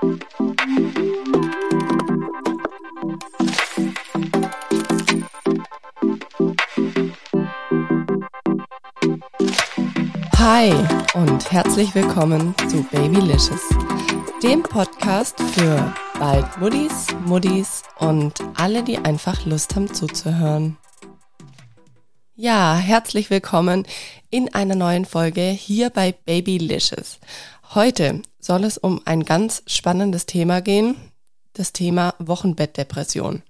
Hi und herzlich willkommen zu Babylicious, dem Podcast für bald Muddis, Muddis und alle, die einfach Lust haben zuzuhören. Ja, herzlich willkommen in einer neuen Folge hier bei Babylicious. Heute soll es um ein ganz spannendes Thema gehen, das Thema Wochenbettdepression.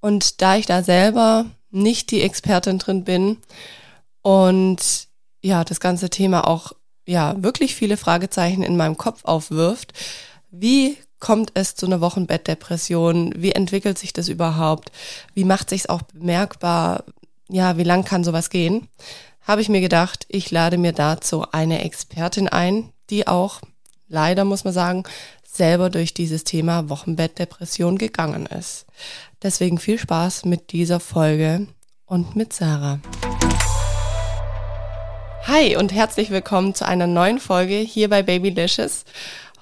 Und da ich da selber nicht die Expertin drin bin und ja, das ganze Thema auch ja wirklich viele Fragezeichen in meinem Kopf aufwirft. Wie kommt es zu einer Wochenbettdepression? Wie entwickelt sich das überhaupt? Wie macht sich es auch bemerkbar? Ja, wie lang kann sowas gehen? Habe ich mir gedacht, ich lade mir dazu eine Expertin ein, die auch leider muss man sagen, selber durch dieses Thema Wochenbettdepression gegangen ist. Deswegen viel Spaß mit dieser Folge und mit Sarah. Hi und herzlich willkommen zu einer neuen Folge hier bei Babylicious.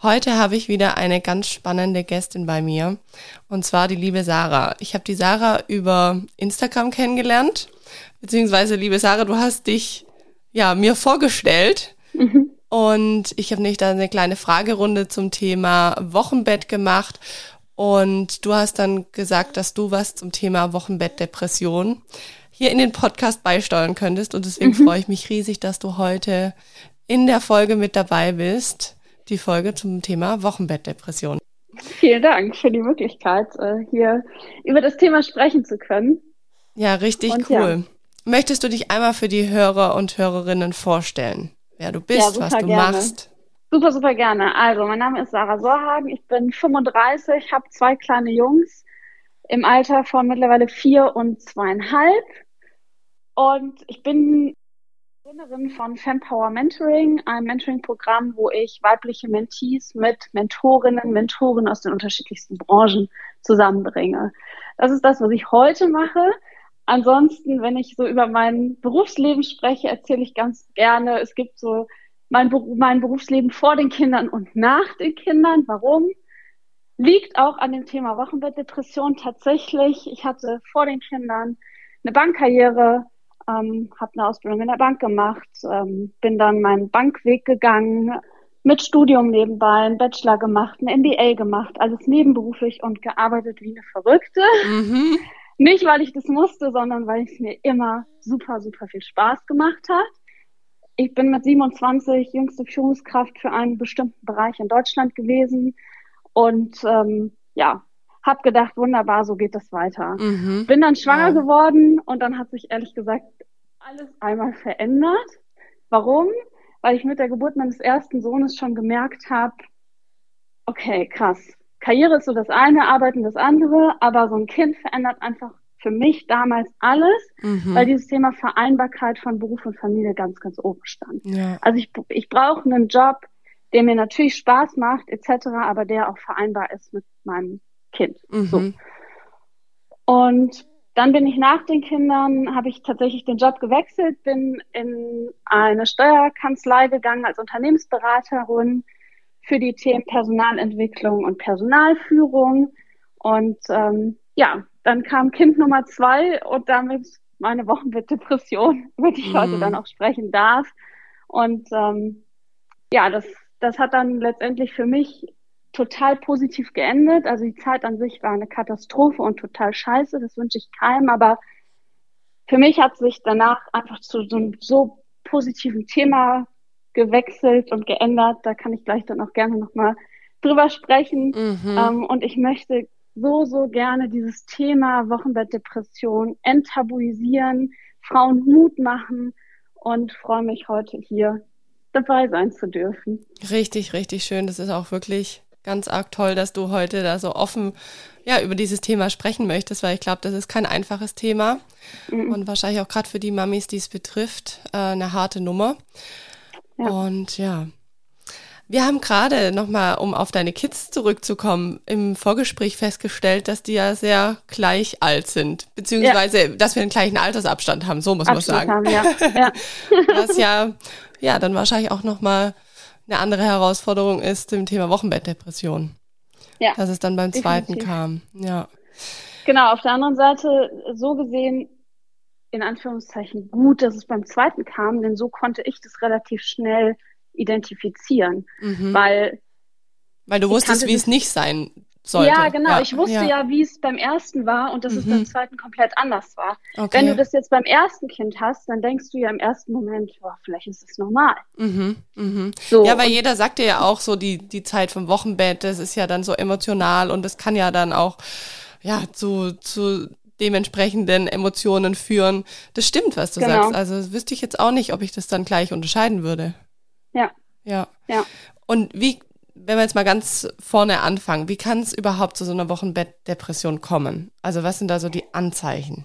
Heute habe ich wieder eine ganz spannende Gästin bei mir und zwar die liebe Sarah. Ich habe die Sarah über Instagram kennengelernt, beziehungsweise liebe Sarah, du hast dich ja mir vorgestellt mhm. Und ich habe nicht da eine kleine Fragerunde zum Thema Wochenbett gemacht und du hast dann gesagt, dass du was zum Thema Wochenbettdepression hier in den Podcast beisteuern könntest. Und deswegen mhm. freue ich mich riesig, dass du heute in der Folge mit dabei bist. Die Folge zum Thema Wochenbettdepression. Vielen Dank für die Möglichkeit, äh, hier über das Thema sprechen zu können. Ja, richtig und cool. Ja. Möchtest du dich einmal für die Hörer und Hörerinnen vorstellen, wer du bist, ja, was du gerne. machst? Super, super gerne. Also, mein Name ist Sarah Sorhagen, ich bin 35, habe zwei kleine Jungs im Alter von mittlerweile vier und zweieinhalb. Und ich bin Gründerin von Fempower Mentoring, einem Mentoring-Programm, wo ich weibliche Mentees mit Mentorinnen, Mentoren aus den unterschiedlichsten Branchen zusammenbringe. Das ist das, was ich heute mache. Ansonsten, wenn ich so über mein Berufsleben spreche, erzähle ich ganz gerne, es gibt so mein, mein Berufsleben vor den Kindern und nach den Kindern. Warum? Liegt auch an dem Thema Wochenbettdepression tatsächlich. Ich hatte vor den Kindern eine Bankkarriere, ähm, habe eine Ausbildung in der Bank gemacht, ähm, bin dann meinen Bankweg gegangen, mit Studium nebenbei, einen Bachelor gemacht, ein MBA gemacht, alles nebenberuflich und gearbeitet wie eine Verrückte. Mhm. Nicht, weil ich das musste, sondern weil es mir immer super, super viel Spaß gemacht hat. Ich bin mit 27 jüngste Führungskraft für einen bestimmten Bereich in Deutschland gewesen und ähm, ja, hab gedacht, wunderbar, so geht das weiter. Mhm. Bin dann schwanger ja. geworden und dann hat sich ehrlich gesagt alles einmal verändert. Warum? Weil ich mit der Geburt meines ersten Sohnes schon gemerkt habe, okay, krass. Karriere ist so das eine, Arbeiten das andere, aber so ein Kind verändert einfach für mich damals alles, mhm. weil dieses Thema Vereinbarkeit von Beruf und Familie ganz, ganz oben stand. Ja. Also ich, ich brauche einen Job, der mir natürlich Spaß macht, etc., aber der auch vereinbar ist mit meinem Kind. Mhm. So. Und dann bin ich nach den Kindern, habe ich tatsächlich den Job gewechselt, bin in eine Steuerkanzlei gegangen als Unternehmensberaterin für die Themen Personalentwicklung und Personalführung. Und ähm, ja, dann kam Kind Nummer zwei und damit meine Wochenbettdepression, über die ich mhm. heute dann auch sprechen darf. Und ähm, ja, das, das hat dann letztendlich für mich total positiv geendet. Also die Zeit an sich war eine Katastrophe und total scheiße. Das wünsche ich keinem. Aber für mich hat sich danach einfach zu so einem so positiven Thema gewechselt und geändert. Da kann ich gleich dann auch gerne nochmal drüber sprechen. Mhm. Ähm, und ich möchte so, so gerne dieses Thema Wochenbettdepression enttabuisieren, Frauen Mut machen und freue mich heute hier dabei sein zu dürfen. Richtig, richtig schön. Das ist auch wirklich ganz arg toll, dass du heute da so offen ja, über dieses Thema sprechen möchtest, weil ich glaube, das ist kein einfaches Thema mhm. und wahrscheinlich auch gerade für die Mamis, die es betrifft, äh, eine harte Nummer. Ja. Und ja, wir haben gerade nochmal, um auf deine Kids zurückzukommen, im Vorgespräch festgestellt, dass die ja sehr gleich alt sind, beziehungsweise, ja. dass wir einen gleichen Altersabstand haben, so muss man sagen. Haben, ja. ja. Was ja, ja, dann wahrscheinlich auch nochmal eine andere Herausforderung ist im Thema Wochenbettdepression. Ja. Dass es dann beim definitiv. zweiten kam. Ja. Genau, auf der anderen Seite, so gesehen, in Anführungszeichen gut, dass es beim zweiten kam, denn so konnte ich das relativ schnell identifizieren, mhm. weil weil du wusstest, wie es nicht sein sollte. Ja, genau. Ja. Ich wusste ja, ja wie es beim ersten war und dass mhm. es beim zweiten komplett anders war. Okay. Wenn du das jetzt beim ersten Kind hast, dann denkst du ja im ersten Moment, boah, vielleicht ist es normal. Mhm. Mhm. So, ja, weil jeder sagt dir ja auch so, die, die Zeit vom Wochenbett, das ist ja dann so emotional und das kann ja dann auch ja zu, zu dementsprechenden Emotionen führen. Das stimmt, was du genau. sagst. Also wüsste ich jetzt auch nicht, ob ich das dann gleich unterscheiden würde. Ja. Ja. Ja. Und wie, wenn wir jetzt mal ganz vorne anfangen, wie kann es überhaupt zu so einer Wochenbettdepression kommen? Also was sind da so die Anzeichen?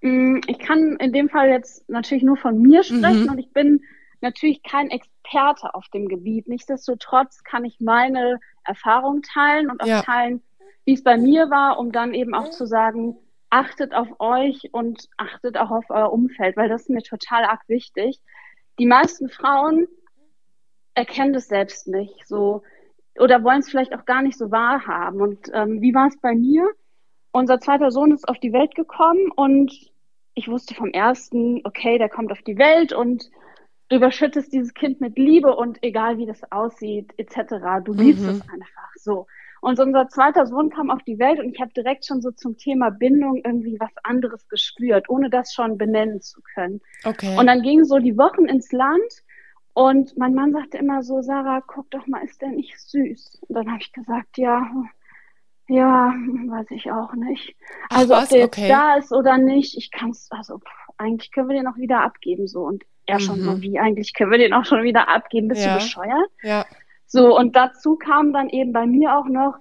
Mm, ich kann in dem Fall jetzt natürlich nur von mir sprechen mhm. und ich bin natürlich kein Experte auf dem Gebiet. Nichtsdestotrotz kann ich meine Erfahrung teilen und auch ja. teilen, wie es bei mir war, um dann eben auch zu sagen, achtet auf euch und achtet auch auf euer Umfeld, weil das ist mir total arg wichtig. Die meisten Frauen erkennen das selbst nicht. So, oder wollen es vielleicht auch gar nicht so wahrhaben. Und ähm, wie war es bei mir? Unser zweiter Sohn ist auf die Welt gekommen und ich wusste vom ersten, okay, der kommt auf die Welt und du überschüttest dieses Kind mit Liebe und egal wie das aussieht, etc., du liebst mhm. es einfach so. Und unser zweiter Sohn kam auf die Welt und ich habe direkt schon so zum Thema Bindung irgendwie was anderes gespürt, ohne das schon benennen zu können. Okay. Und dann gingen so die Wochen ins Land und mein Mann sagte immer so, Sarah, guck doch mal, ist der nicht süß? Und dann habe ich gesagt, ja, ja, weiß ich auch nicht. Ach, also was? ob der jetzt okay. da ist oder nicht, ich kann es, also pff, eigentlich können wir den auch wieder abgeben so. Und er mhm. schon so, wie eigentlich können wir den auch schon wieder abgeben? Bist ja. du bescheuert? Ja. So, und dazu kam dann eben bei mir auch noch,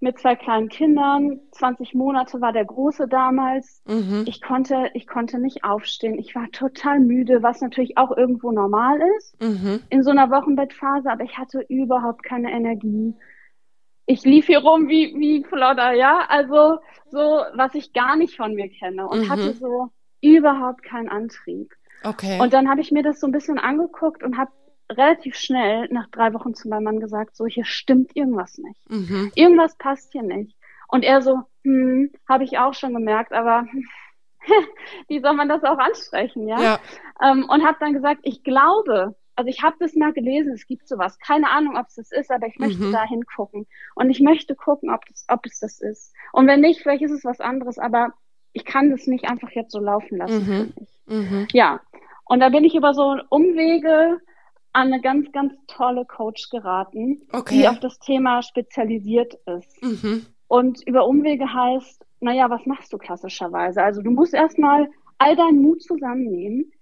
mit zwei kleinen Kindern. 20 Monate war der Große damals. Mhm. Ich konnte, ich konnte nicht aufstehen. Ich war total müde, was natürlich auch irgendwo normal ist mhm. in so einer Wochenbettphase, aber ich hatte überhaupt keine Energie. Ich lief hier rum wie, wie Flodder, ja, also so, was ich gar nicht von mir kenne und mhm. hatte so überhaupt keinen Antrieb. Okay. Und dann habe ich mir das so ein bisschen angeguckt und habe relativ schnell nach drei Wochen zu meinem Mann gesagt, so hier stimmt irgendwas nicht. Mhm. Irgendwas passt hier nicht. Und er so, hm, habe ich auch schon gemerkt, aber wie soll man das auch ansprechen, ja? ja. Ähm, und habe dann gesagt, ich glaube, also ich habe das mal gelesen, es gibt sowas. Keine Ahnung, ob es das ist, aber ich möchte mhm. da hingucken. Und ich möchte gucken, ob, das, ob es das ist. Und wenn nicht, vielleicht ist es was anderes, aber ich kann das nicht einfach jetzt so laufen lassen. Mhm. Mhm. Ja. Und da bin ich über so Umwege an eine ganz, ganz tolle Coach geraten, okay. die auf das Thema spezialisiert ist. Mhm. Und über Umwege heißt, naja, was machst du klassischerweise? Also du musst erstmal all deinen Mut zusammennehmen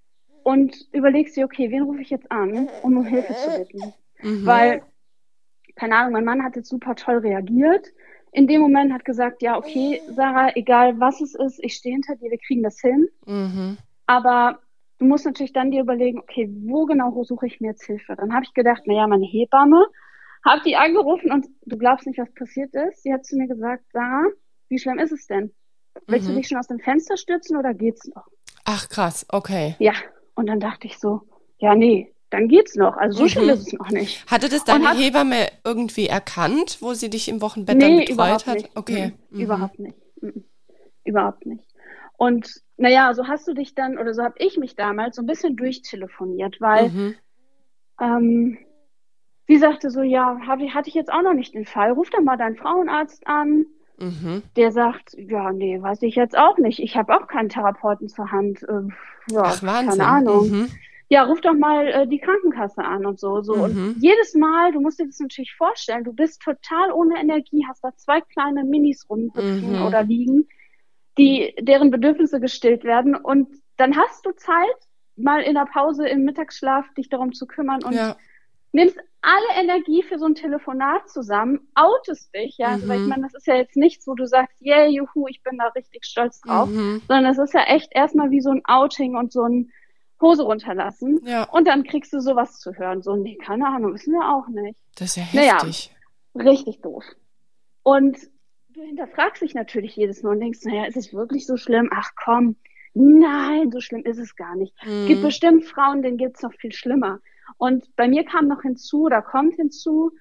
und überlegst dir, okay, wen rufe ich jetzt an, um um Hilfe zu bitten? Mhm. Weil, keine Ahnung, mein Mann hat jetzt super toll reagiert. In dem Moment hat gesagt, ja, okay, Sarah, egal was es ist, ich stehe hinter dir, wir kriegen das hin. Mhm. Aber du musst natürlich dann dir überlegen, okay, wo genau suche ich mir jetzt Hilfe? Dann habe ich gedacht, naja, meine Hebamme, habe die angerufen und du glaubst nicht, was passiert ist. Sie hat zu mir gesagt, Sarah, wie schlimm ist es denn? Willst mhm. du dich schon aus dem Fenster stürzen oder geht's noch? Ach krass, okay. Ja, und dann dachte ich so, ja, nee, dann geht's noch. Also so mhm. schlimm ist es noch nicht. Hatte das deine hat, Hebamme irgendwie erkannt, wo sie dich im Wochenbett nee, dann betreut hat? Nicht. Okay. Mhm. Überhaupt nicht. Mhm. Überhaupt nicht. Und naja, so hast du dich dann, oder so habe ich mich damals so ein bisschen durchtelefoniert, weil mhm. ähm, sie sagte so, ja, hab, hatte ich jetzt auch noch nicht den Fall, ruf doch mal deinen Frauenarzt an. Mhm. Der sagt, ja, nee, weiß ich jetzt auch nicht. Ich habe auch keinen Therapeuten zur Hand. Äh, ja, Ach, keine Ahnung. Mhm. Ja, ruf doch mal äh, die Krankenkasse an und so. so. Und mhm. jedes Mal, du musst dir das natürlich vorstellen, du bist total ohne Energie, hast da zwei kleine Minis rumhüpfen mhm. oder liegen die, deren Bedürfnisse gestillt werden. Und dann hast du Zeit, mal in der Pause im Mittagsschlaf dich darum zu kümmern und ja. nimmst alle Energie für so ein Telefonat zusammen, outest dich, ja, mhm. also, weil ich mhm. meine, das ist ja jetzt nichts, wo du sagst, yeah, juhu, ich bin da richtig stolz drauf, mhm. sondern es ist ja echt erstmal wie so ein Outing und so ein Hose runterlassen ja. und dann kriegst du sowas zu hören, so, nee, keine Ahnung, wissen wir auch nicht. Das ist ja heftig. Naja, richtig doof. Und du hinterfragst dich natürlich jedes Mal und denkst, naja, ist es wirklich so schlimm? Ach komm, nein, so schlimm ist es gar nicht. Mhm. Gibt bestimmt Frauen, denen geht's noch viel schlimmer. Und bei mir kam noch hinzu, oder kommt hinzu,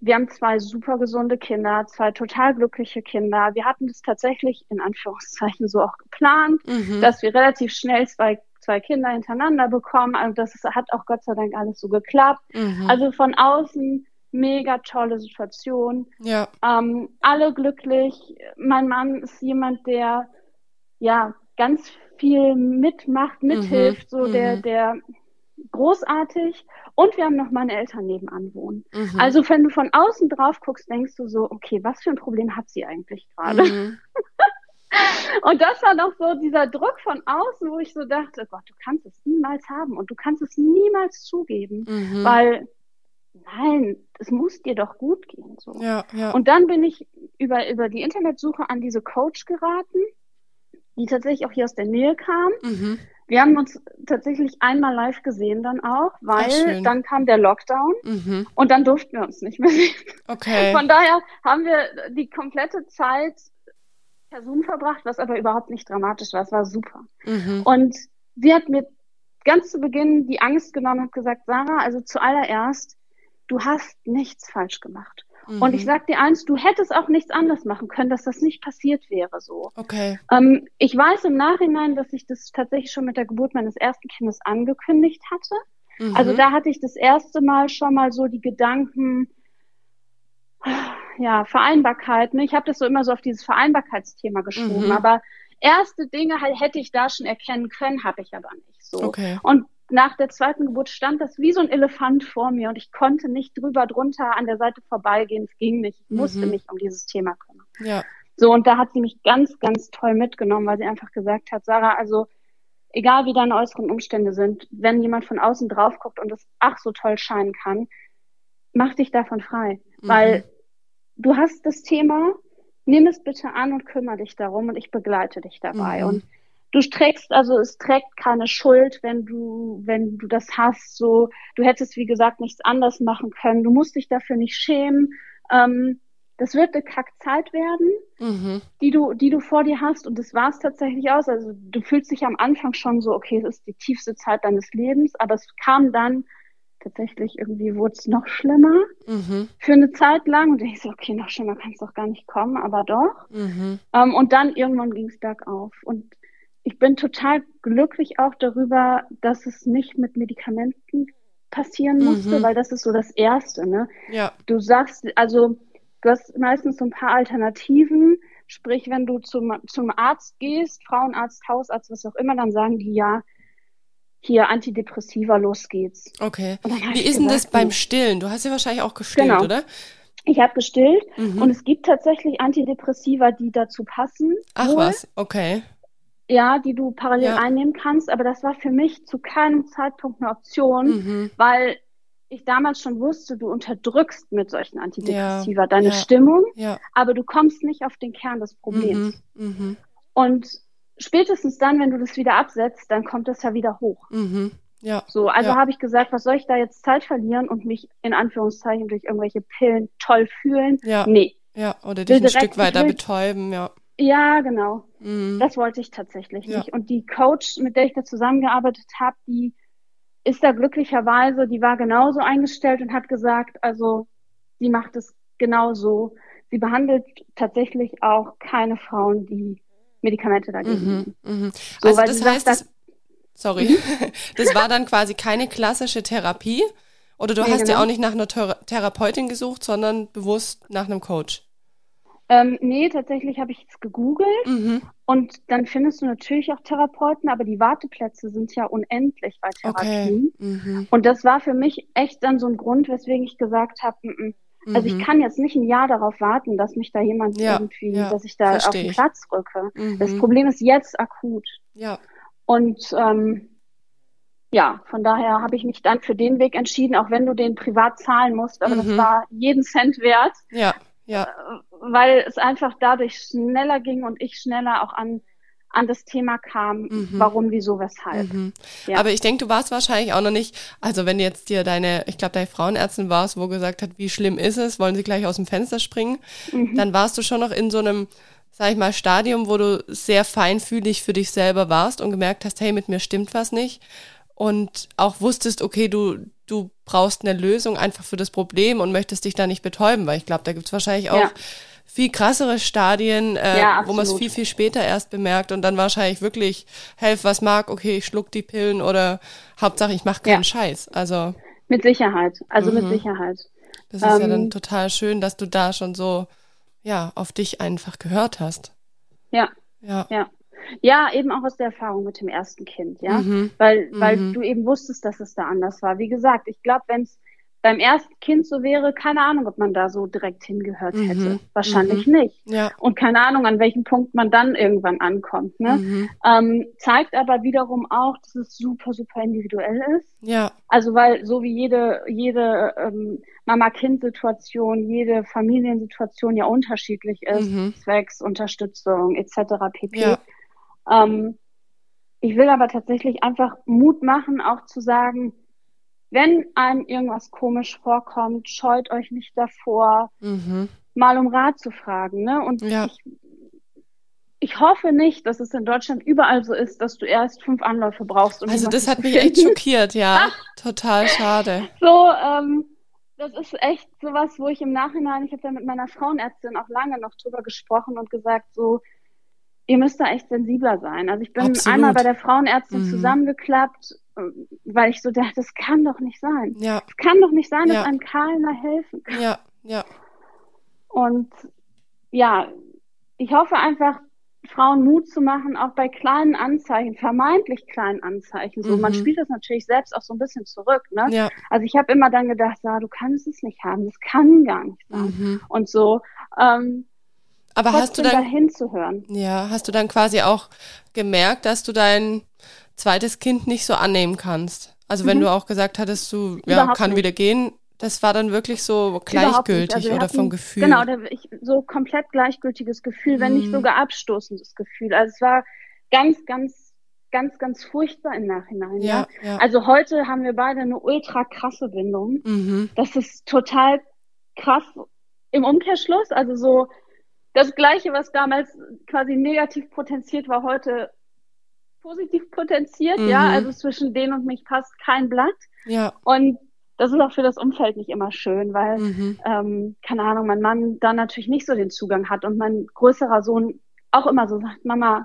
wir haben zwei super gesunde Kinder, zwei total glückliche Kinder. Wir hatten das tatsächlich in Anführungszeichen so auch geplant, mhm. dass wir relativ schnell zwei, zwei Kinder hintereinander bekommen. Also das ist, hat auch Gott sei Dank alles so geklappt. Mhm. Also von außen mega tolle Situation. Ja. Ähm, alle glücklich. Mein Mann ist jemand, der ja ganz viel mitmacht, mithilft, mhm. so der, mhm. der großartig. Und wir haben noch meine Eltern nebenan wohnen. Mhm. Also wenn du von außen drauf guckst, denkst du so, okay, was für ein Problem hat sie eigentlich gerade? Mhm. und das war noch so dieser Druck von außen, wo ich so dachte, Gott, du kannst es niemals haben und du kannst es niemals zugeben, mhm. weil nein, es muss dir doch gut gehen. So. Ja, ja. Und dann bin ich über, über die Internetsuche an diese Coach geraten, die tatsächlich auch hier aus der Nähe kam. Mhm. Wir haben uns tatsächlich einmal live gesehen dann auch, weil dann kam der Lockdown mhm. und dann durften wir uns nicht mehr sehen. Okay. Von daher haben wir die komplette Zeit per Zoom verbracht, was aber überhaupt nicht dramatisch war. Es war super. Mhm. Und sie hat mir ganz zu Beginn die Angst genommen und hat gesagt, Sarah, also zuallererst, du hast nichts falsch gemacht. Mhm. Und ich sag dir eins, du hättest auch nichts anders machen können, dass das nicht passiert wäre so. Okay. Ähm, ich weiß im Nachhinein, dass ich das tatsächlich schon mit der Geburt meines ersten Kindes angekündigt hatte. Mhm. Also da hatte ich das erste Mal schon mal so die Gedanken, ja, Vereinbarkeit. Ne? Ich habe das so immer so auf dieses Vereinbarkeitsthema geschoben, mhm. aber erste Dinge halt hätte ich da schon erkennen können, habe ich aber nicht so. Okay. Und nach der zweiten Geburt stand das wie so ein Elefant vor mir und ich konnte nicht drüber drunter an der Seite vorbeigehen. Es ging nicht. Ich musste mhm. mich um dieses Thema kümmern. Ja. So, und da hat sie mich ganz, ganz toll mitgenommen, weil sie einfach gesagt hat, Sarah, also egal wie deine äußeren Umstände sind, wenn jemand von außen drauf guckt und es ach so toll scheinen kann, mach dich davon frei. Mhm. Weil du hast das Thema, nimm es bitte an und kümmere dich darum und ich begleite dich dabei. Mhm. Und du trägst, also es trägt keine Schuld, wenn du, wenn du das hast. So, du hättest, wie gesagt, nichts anders machen können. Du musst dich dafür nicht schämen. Ähm, das wird eine Kackzeit werden, mhm. die du, die du vor dir hast. Und das war es tatsächlich aus. Also du fühlst dich am Anfang schon so, okay, es ist die tiefste Zeit deines Lebens, aber es kam dann tatsächlich irgendwie wurde es noch schlimmer mhm. für eine Zeit lang. Und ich so, okay, noch schlimmer kann es doch gar nicht kommen, aber doch. Mhm. Ähm, und dann irgendwann ging es bergauf. Und ich bin total glücklich auch darüber, dass es nicht mit Medikamenten passieren musste, mhm. weil das ist so das Erste. Ne? Ja. Du sagst, also du hast meistens so ein paar Alternativen. Sprich, wenn du zum, zum Arzt gehst, Frauenarzt, Hausarzt, was auch immer, dann sagen die ja, hier Antidepressiva, los geht's. Okay. Wie ist denn das beim Stillen? Du hast ja wahrscheinlich auch gestillt, genau. oder? Ich habe gestillt mhm. und es gibt tatsächlich Antidepressiva, die dazu passen. Ach wohl. was, okay ja, die du parallel ja. einnehmen kannst. Aber das war für mich zu keinem Zeitpunkt eine Option, mhm. weil ich damals schon wusste, du unterdrückst mit solchen Antidepressiva ja. deine ja. Stimmung, aber du kommst nicht auf den Kern des Problems. Mhm. Mhm. Und spätestens dann, wenn du das wieder absetzt, dann kommt das ja wieder hoch. Mhm. Ja. So, also habe ich gesagt, was soll ich da jetzt Zeit verlieren und mich in Anführungszeichen durch irgendwelche Pillen toll fühlen? Ja. Nee. Ja, oder dich ein Stück weiter betäuben, ja. Ja, genau. Mhm. Das wollte ich tatsächlich ja. nicht. Und die Coach, mit der ich da zusammengearbeitet habe, die ist da glücklicherweise, die war genauso eingestellt und hat gesagt, also sie macht es genauso. Sie behandelt tatsächlich auch keine Frauen, die Medikamente dagegen mhm, mhm. So, also das heißt, sagt, das, sorry, mhm. das war dann quasi keine klassische Therapie oder du nee, hast genau. ja auch nicht nach einer Therapeutin gesucht, sondern bewusst nach einem Coach. Ähm, nee, tatsächlich habe ich es gegoogelt mhm. und dann findest du natürlich auch Therapeuten, aber die Warteplätze sind ja unendlich bei Therapien. Okay. Mhm. Und das war für mich echt dann so ein Grund, weswegen ich gesagt habe, mm, mm. also ich mhm. kann jetzt nicht ein Jahr darauf warten, dass mich da jemand ja, irgendwie, ja, dass ich da auf den Platz rücke. Mhm. Das Problem ist jetzt akut. Ja. Und ähm, ja, von daher habe ich mich dann für den Weg entschieden, auch wenn du den privat zahlen musst, aber das mhm. war jeden Cent wert. Ja. Ja. Äh, weil es einfach dadurch schneller ging und ich schneller auch an an das Thema kam, mhm. warum, wieso, weshalb. Mhm. Ja. Aber ich denke, du warst wahrscheinlich auch noch nicht, also wenn jetzt dir deine, ich glaube, deine Frauenärztin warst, wo gesagt hat, wie schlimm ist es, wollen sie gleich aus dem Fenster springen, mhm. dann warst du schon noch in so einem, sag ich mal, Stadium, wo du sehr feinfühlig für dich selber warst und gemerkt hast, hey, mit mir stimmt was nicht. Und auch wusstest, okay, du, du brauchst eine Lösung einfach für das Problem und möchtest dich da nicht betäuben, weil ich glaube, da gibt es wahrscheinlich auch ja. viel krassere Stadien, äh, ja, wo man es viel, viel später erst bemerkt und dann wahrscheinlich wirklich, helf, was mag, okay, ich schluck die Pillen oder Hauptsache, ich mache keinen ja. Scheiß. Also mit Sicherheit, also mhm. mit Sicherheit. Das ist ähm, ja dann ähm, total schön, dass du da schon so, ja, auf dich einfach gehört hast. Ja. Ja. Ja. Ja, eben auch aus der Erfahrung mit dem ersten Kind, ja. Mhm. Weil, weil mhm. du eben wusstest, dass es da anders war. Wie gesagt, ich glaube, wenn es beim ersten Kind so wäre, keine Ahnung, ob man da so direkt hingehört mhm. hätte. Wahrscheinlich mhm. nicht. Ja. Und keine Ahnung, an welchem Punkt man dann irgendwann ankommt. Ne? Mhm. Ähm, zeigt aber wiederum auch, dass es super, super individuell ist. Ja. Also weil so wie jede, jede ähm, Mama-Kind-Situation, jede Familiensituation ja unterschiedlich ist, mhm. zwecks Unterstützung etc. pp. Ja. Ähm, ich will aber tatsächlich einfach Mut machen, auch zu sagen, wenn einem irgendwas komisch vorkommt, scheut euch nicht davor, mhm. mal um Rat zu fragen. Ne? Und ja. ich, ich hoffe nicht, dass es in Deutschland überall so ist, dass du erst fünf Anläufe brauchst. Um also das hat mich echt schockiert, ja. Total schade. So, ähm, das ist echt sowas, wo ich im Nachhinein, ich habe da mit meiner Frauenärztin auch lange noch drüber gesprochen und gesagt, so, ihr müsst da echt sensibler sein. Also ich bin Absolut. einmal bei der Frauenärztin mhm. zusammengeklappt, weil ich so dachte, das kann doch nicht sein. Ja. Es kann doch nicht sein, dass ja. einem keiner helfen kann. Ja, ja. Und ja, ich hoffe einfach, Frauen Mut zu machen, auch bei kleinen Anzeichen, vermeintlich kleinen Anzeichen. So, mhm. man spielt das natürlich selbst auch so ein bisschen zurück. Ne? Ja. Also ich habe immer dann gedacht, ja, du kannst es nicht haben, das kann gar nicht sein. Mhm. Und so. Ähm, aber hast du dann da hinzuhören? Ja, hast du dann quasi auch gemerkt, dass du dein zweites Kind nicht so annehmen kannst? Also wenn mhm. du auch gesagt hattest, du ja, kann nicht. wieder gehen, das war dann wirklich so gleichgültig also oder vom Gefühl. Genau, so komplett gleichgültiges Gefühl, mhm. wenn nicht mhm. sogar abstoßendes Gefühl. Also es war ganz, ganz, ganz, ganz furchtbar im Nachhinein. Ja, ja. ja. Also heute haben wir beide eine ultra krasse Bindung. Mhm. Das ist total krass im Umkehrschluss. Also so das Gleiche, was damals quasi negativ potenziert war, heute positiv potenziert, mhm. ja. Also zwischen denen und mich passt kein Blatt. Ja. Und das ist auch für das Umfeld nicht immer schön, weil, mhm. ähm, keine Ahnung, mein Mann da natürlich nicht so den Zugang hat und mein größerer Sohn auch immer so sagt, Mama,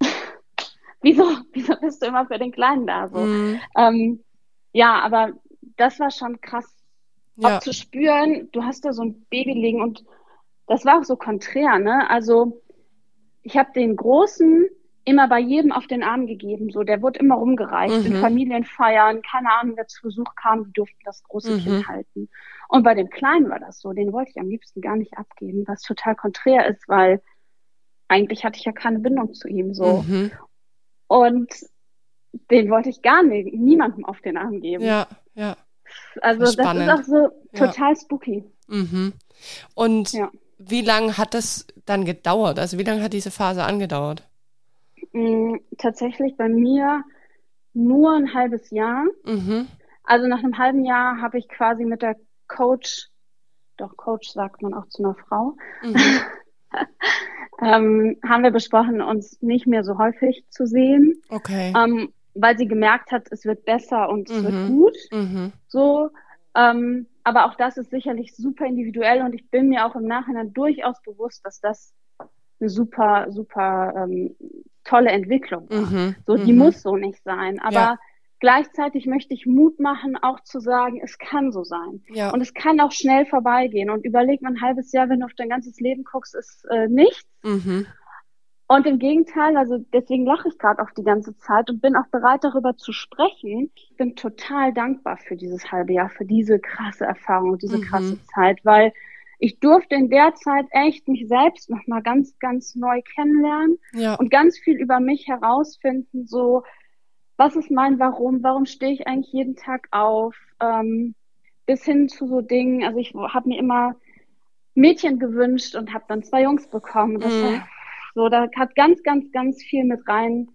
wieso, wieso bist du immer für den Kleinen da so? Mhm. Ähm, ja, aber das war schon krass, ja. auch zu spüren, du hast da so ein Baby liegen und das war auch so konträr, ne? Also ich habe den Großen immer bei jedem auf den Arm gegeben, so der wurde immer rumgereicht mhm. in Familienfeiern, keine Ahnung, wer zu Besuch kam, die durften das große mhm. Kind halten. Und bei dem Kleinen war das so, den wollte ich am liebsten gar nicht abgeben, was total konträr ist, weil eigentlich hatte ich ja keine Bindung zu ihm so. Mhm. Und den wollte ich gar nicht, niemandem auf den Arm geben. Ja, ja. Also das, das ist auch so total ja. spooky. Mhm. Und ja. Wie lange hat das dann gedauert? Also wie lange hat diese Phase angedauert? Mm, tatsächlich bei mir nur ein halbes Jahr. Mhm. Also nach einem halben Jahr habe ich quasi mit der Coach, doch Coach sagt man auch zu einer Frau, mhm. ähm, haben wir besprochen, uns nicht mehr so häufig zu sehen. Okay. Ähm, weil sie gemerkt hat, es wird besser und es mhm. wird gut. Mhm. So. Ähm, aber auch das ist sicherlich super individuell und ich bin mir auch im Nachhinein durchaus bewusst, dass das eine super, super ähm, tolle Entwicklung war. Mhm, so, die mhm. muss so nicht sein. Aber ja. gleichzeitig möchte ich Mut machen, auch zu sagen, es kann so sein. Ja. Und es kann auch schnell vorbeigehen. Und überleg mal ein halbes Jahr, wenn du auf dein ganzes Leben guckst, ist äh, nichts. Mhm. Und im Gegenteil, also deswegen lache ich gerade auch die ganze Zeit und bin auch bereit, darüber zu sprechen. Ich bin total dankbar für dieses halbe Jahr, für diese krasse Erfahrung diese mhm. krasse Zeit, weil ich durfte in der Zeit echt mich selbst nochmal ganz, ganz neu kennenlernen ja. und ganz viel über mich herausfinden, so, was ist mein Warum, warum stehe ich eigentlich jeden Tag auf, ähm, bis hin zu so Dingen, also ich habe mir immer Mädchen gewünscht und habe dann zwei Jungs bekommen. Das mhm. war so, da hat ganz, ganz, ganz viel mit rein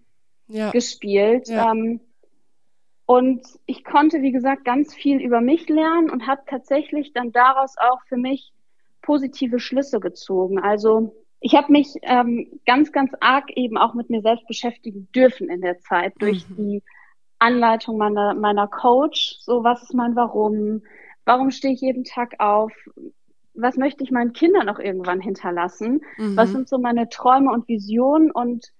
ja. gespielt. Ja. Ähm, und ich konnte, wie gesagt, ganz viel über mich lernen und habe tatsächlich dann daraus auch für mich positive Schlüsse gezogen. Also ich habe mich ähm, ganz, ganz arg eben auch mit mir selbst beschäftigen dürfen in der Zeit durch mhm. die Anleitung meiner, meiner Coach. So, was ist mein Warum? Warum stehe ich jeden Tag auf? Was möchte ich meinen Kindern auch irgendwann hinterlassen? Mhm. Was sind so meine Träume und Visionen? Und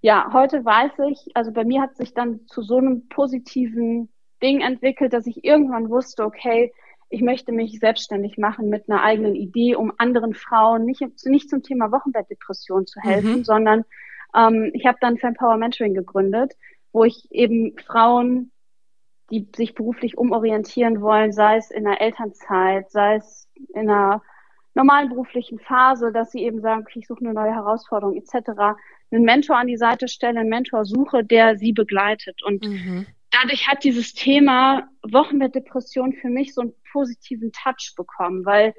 ja, heute weiß ich, also bei mir hat sich dann zu so einem positiven Ding entwickelt, dass ich irgendwann wusste, okay, ich möchte mich selbstständig machen mit einer eigenen Idee, um anderen Frauen nicht, nicht zum Thema Wochenbettdepression zu helfen, mhm. sondern ähm, ich habe dann Fempower Mentoring gegründet, wo ich eben Frauen, die sich beruflich umorientieren wollen, sei es in der Elternzeit, sei es in einer normalen beruflichen Phase, dass sie eben sagen, okay, ich suche eine neue Herausforderung etc., einen Mentor an die Seite stelle, einen Mentor suche, der sie begleitet. Und mhm dadurch hat dieses Thema Wochenbettdepression für mich so einen positiven Touch bekommen, weil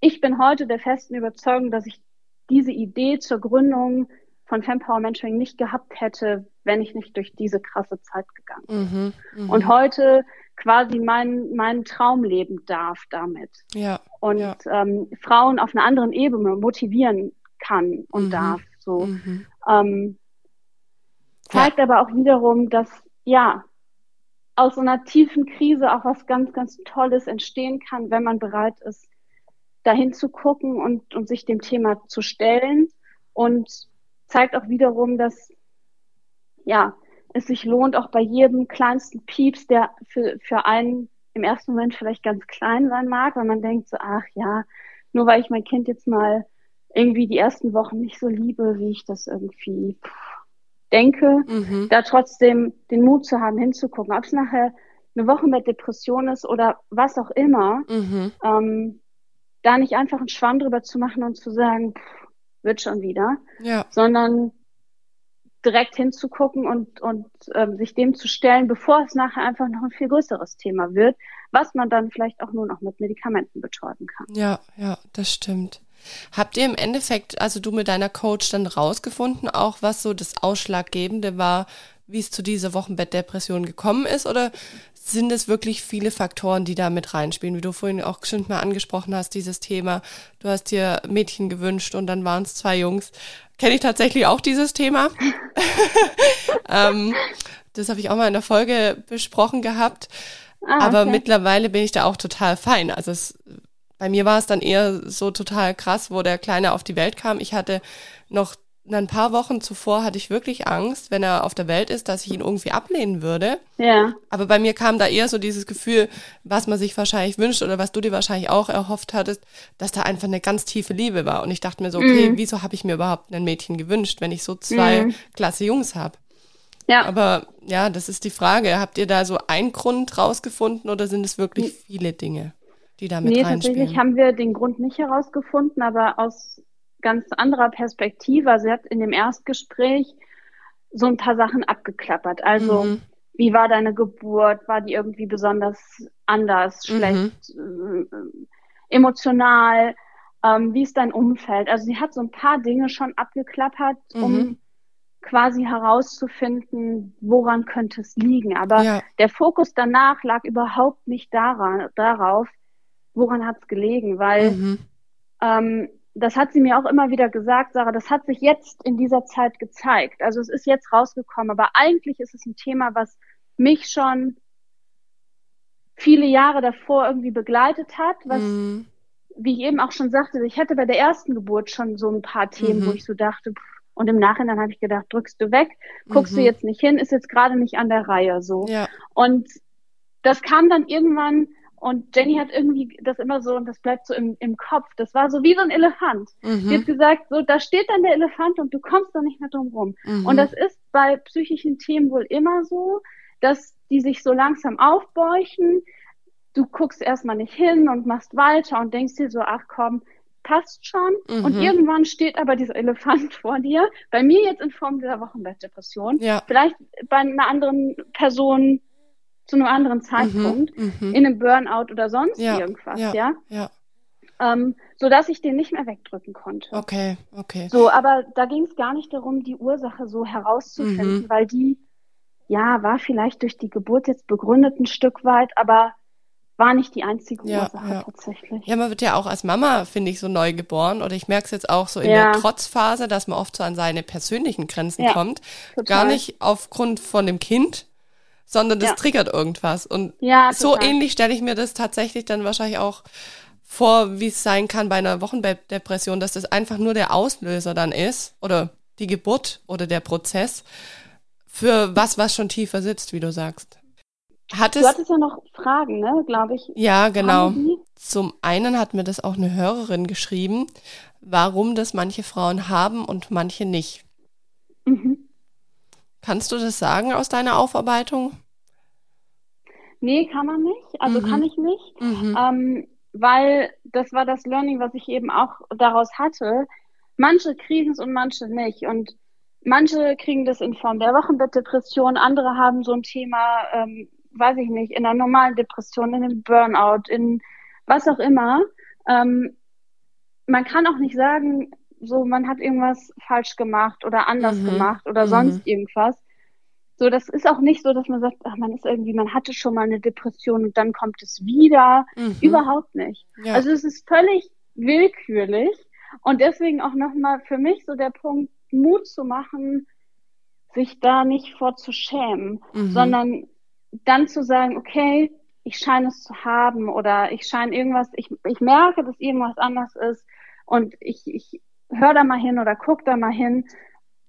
ich bin heute der festen Überzeugung, dass ich diese Idee zur Gründung von Fempower Mentoring nicht gehabt hätte, wenn ich nicht durch diese krasse Zeit gegangen bin. Mhm, mh. Und heute quasi meinen mein Traum leben darf damit. Ja. Und ja. Ähm, Frauen auf einer anderen Ebene motivieren kann und mhm, darf. So. Mhm. Ähm, zeigt ja. aber auch wiederum, dass ja, aus so einer tiefen Krise auch was ganz, ganz Tolles entstehen kann, wenn man bereit ist, dahin zu gucken und, und sich dem Thema zu stellen und zeigt auch wiederum, dass, ja, es sich lohnt, auch bei jedem kleinsten Pieps, der für, für einen im ersten Moment vielleicht ganz klein sein mag, weil man denkt so, ach ja, nur weil ich mein Kind jetzt mal irgendwie die ersten Wochen nicht so liebe, wie ich das irgendwie denke, mhm. da trotzdem den Mut zu haben, hinzugucken. Ob es nachher eine Woche mit Depression ist oder was auch immer, mhm. ähm, da nicht einfach einen Schwamm drüber zu machen und zu sagen, pff, wird schon wieder, ja. sondern direkt hinzugucken und, und ähm, sich dem zu stellen, bevor es nachher einfach noch ein viel größeres Thema wird, was man dann vielleicht auch nur noch mit Medikamenten betäuben kann. Ja, ja, das stimmt. Habt ihr im Endeffekt, also du mit deiner Coach, dann rausgefunden, auch was so das Ausschlaggebende war, wie es zu dieser Wochenbettdepression gekommen ist? Oder sind es wirklich viele Faktoren, die da mit reinspielen? Wie du vorhin auch bestimmt mal angesprochen hast, dieses Thema. Du hast dir Mädchen gewünscht und dann waren es zwei Jungs. Kenne ich tatsächlich auch dieses Thema. ähm, das habe ich auch mal in der Folge besprochen gehabt. Ah, okay. Aber mittlerweile bin ich da auch total fein. Also es bei mir war es dann eher so total krass, wo der Kleine auf die Welt kam. Ich hatte noch ein paar Wochen zuvor hatte ich wirklich Angst, wenn er auf der Welt ist, dass ich ihn irgendwie ablehnen würde. Ja. Aber bei mir kam da eher so dieses Gefühl, was man sich wahrscheinlich wünscht oder was du dir wahrscheinlich auch erhofft hattest, dass da einfach eine ganz tiefe Liebe war. Und ich dachte mir so, okay, mhm. wieso habe ich mir überhaupt ein Mädchen gewünscht, wenn ich so zwei mhm. klasse Jungs habe? Ja. Aber ja, das ist die Frage. Habt ihr da so einen Grund rausgefunden oder sind es wirklich viele Dinge? die da mit nee, reinspielen? tatsächlich haben wir den Grund nicht herausgefunden, aber aus ganz anderer Perspektive. Also sie hat in dem Erstgespräch so ein paar Sachen abgeklappert. Also mhm. wie war deine Geburt? War die irgendwie besonders anders, mhm. schlecht, äh, emotional? Ähm, wie ist dein Umfeld? Also sie hat so ein paar Dinge schon abgeklappert, um mhm. quasi herauszufinden, woran könnte es liegen. Aber ja. der Fokus danach lag überhaupt nicht daran, darauf, woran hat es gelegen, weil mhm. ähm, das hat sie mir auch immer wieder gesagt, Sarah, das hat sich jetzt in dieser Zeit gezeigt. Also es ist jetzt rausgekommen, aber eigentlich ist es ein Thema, was mich schon viele Jahre davor irgendwie begleitet hat, was, mhm. wie ich eben auch schon sagte, ich hatte bei der ersten Geburt schon so ein paar Themen, mhm. wo ich so dachte, pff, und im Nachhinein habe ich gedacht, drückst du weg, guckst mhm. du jetzt nicht hin, ist jetzt gerade nicht an der Reihe so. Ja. Und das kam dann irgendwann und Jenny hat irgendwie das immer so, und das bleibt so im, im Kopf, das war so wie so ein Elefant. Mhm. Sie hat gesagt, so, da steht dann der Elefant und du kommst da nicht mehr drum rum. Mhm. Und das ist bei psychischen Themen wohl immer so, dass die sich so langsam aufbäuchen. Du guckst erstmal nicht hin und machst weiter und denkst dir so, ach komm, passt schon. Mhm. Und irgendwann steht aber dieser Elefant vor dir. Bei mir jetzt in Form dieser Wochenbettdepression. Ja. Vielleicht bei einer anderen Person zu einem anderen Zeitpunkt, mhm, mhm, in einem Burnout oder sonst ja, irgendwas, ja. ja? ja. Ähm, so dass ich den nicht mehr wegdrücken konnte. Okay, okay. So, aber da ging es gar nicht darum, die Ursache so herauszufinden, mhm. weil die, ja, war vielleicht durch die Geburt jetzt begründet ein Stück weit, aber war nicht die einzige ja, Ursache ja. tatsächlich. Ja, man wird ja auch als Mama, finde ich, so neu geboren. Oder ich merke es jetzt auch so in ja. der Trotzphase, dass man oft so an seine persönlichen Grenzen kommt. Total. Gar nicht aufgrund von dem Kind, sondern das Ja. triggert irgendwas. Und Ja, so ähnlich stelle ich mir das tatsächlich dann wahrscheinlich auch vor, wie es sein kann bei einer Wochenbettdepression, dass das einfach nur der Auslöser dann ist oder die Geburt oder der Prozess für was, was schon tiefer sitzt, wie du sagst. Hat Du es, hattest ja noch Fragen, ne, glaube ich. ja, genau. Zum einen hat mir das auch eine Hörerin geschrieben, warum das manche Frauen haben und manche nicht. Kannst du das sagen aus deiner Aufarbeitung? Nee, kann man nicht. Also Mhm. kann ich nicht. Mhm. Ähm, weil das war das Learning, was ich eben auch daraus hatte. Manche kriegen es und manche nicht. Und manche kriegen das in Form der Wochenbettdepression, andere haben so ein Thema, ähm, weiß ich nicht, in einer normalen Depression, in einem Burnout, in was auch immer. Ähm, man kann auch nicht sagen, so man hat irgendwas falsch gemacht oder anders Mhm. gemacht oder Mhm. sonst irgendwas. So, das ist auch nicht so, dass man sagt, ach, man ist irgendwie, man hatte schon mal eine Depression und dann kommt es wieder. Mhm. Überhaupt nicht. Ja. Also es ist völlig willkürlich und deswegen auch nochmal für mich so der Punkt, Mut zu machen, sich da nicht vor zu schämen, Mhm. sondern dann zu sagen, okay, ich scheine es zu haben oder ich scheine irgendwas, ich, ich merke, dass irgendwas anders ist und ich, ich höre da mal hin oder guck da mal hin,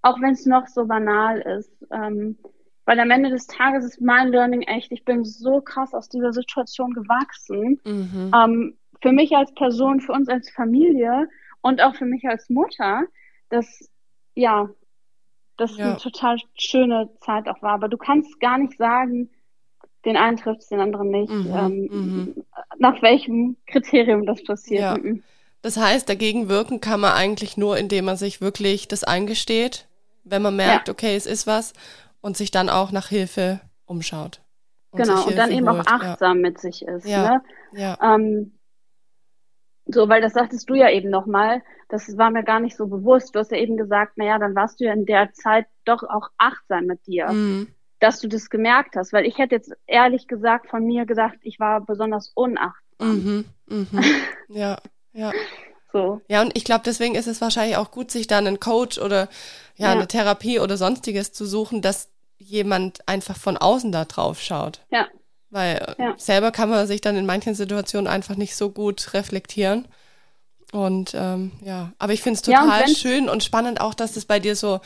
auch wenn es noch so banal ist. Ähm, weil am Ende des Tages ist mein Learning echt, ich bin so krass aus dieser Situation gewachsen. Mhm. Ähm, für mich als Person, für uns als Familie und auch für mich als Mutter, dass, ja, das Ja. eine total schöne Zeit auch war. Aber du kannst gar nicht sagen, den einen trifft es, den anderen nicht. Mhm, Ähm, mhm. Nach welchem Kriterium das passiert. Ja. Das heißt, dagegen wirken kann man eigentlich nur, indem man sich wirklich das eingesteht, wenn man merkt, Ja. okay, es ist was und sich dann auch nach Hilfe umschaut. und Genau, und dann eben auch holt. Ja. achtsam mit sich ist. Ja. Ne? Ja. Ähm, so, weil das sagtest du ja eben nochmal, das war mir gar nicht so bewusst. Du hast ja eben gesagt, naja, dann warst du ja in der Zeit doch auch achtsam mit dir, Mhm. dass du das gemerkt hast. Weil ich hätte jetzt ehrlich gesagt von mir gesagt, ich war besonders unachtsam. Mhm. Mhm. Ja. Ja. So, Ja, und ich glaube, deswegen ist es wahrscheinlich auch gut, sich dann einen Coach oder ja, Ja. eine Therapie oder sonstiges zu suchen, dass jemand einfach von außen da drauf schaut. ja, Weil äh, Ja. selber kann man sich dann in manchen Situationen einfach nicht so gut reflektieren. Und ähm, ja, aber ich finde es Ja, und total schön und spannend auch, dass es bei dir so